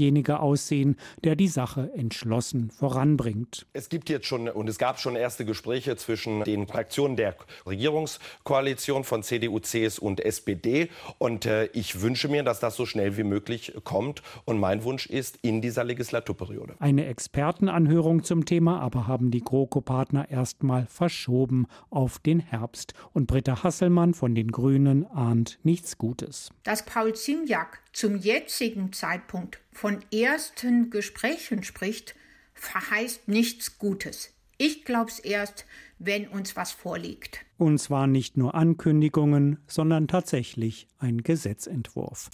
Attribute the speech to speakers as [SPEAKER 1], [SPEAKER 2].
[SPEAKER 1] derjenige aussehen, der die Sache entschlossen voranbringt.
[SPEAKER 2] Es gibt jetzt schon und es gab schon erste Gespräche zwischen den Fraktionen der Regierungskoalition von CDU, CSU und SPD. Und äh, ich wünsche mir, dass das so schnell wie möglich kommt. Und mein Wunsch ist in dieser Legislaturperiode.
[SPEAKER 1] Eine Expertenanhörung zum Thema aber haben die GroKo-Partner erstmal verschoben auf den Herbst. Und Britta Hasselmann von den Grünen ahnt nichts Gutes.
[SPEAKER 3] Dass Paul Ziemiak zum jetzigen Zeitpunkt von ersten Gesprächen spricht, verheißt nichts Gutes. Ich glaub's erst, wenn uns was vorliegt.
[SPEAKER 1] Und zwar nicht nur Ankündigungen, sondern tatsächlich ein Gesetzentwurf.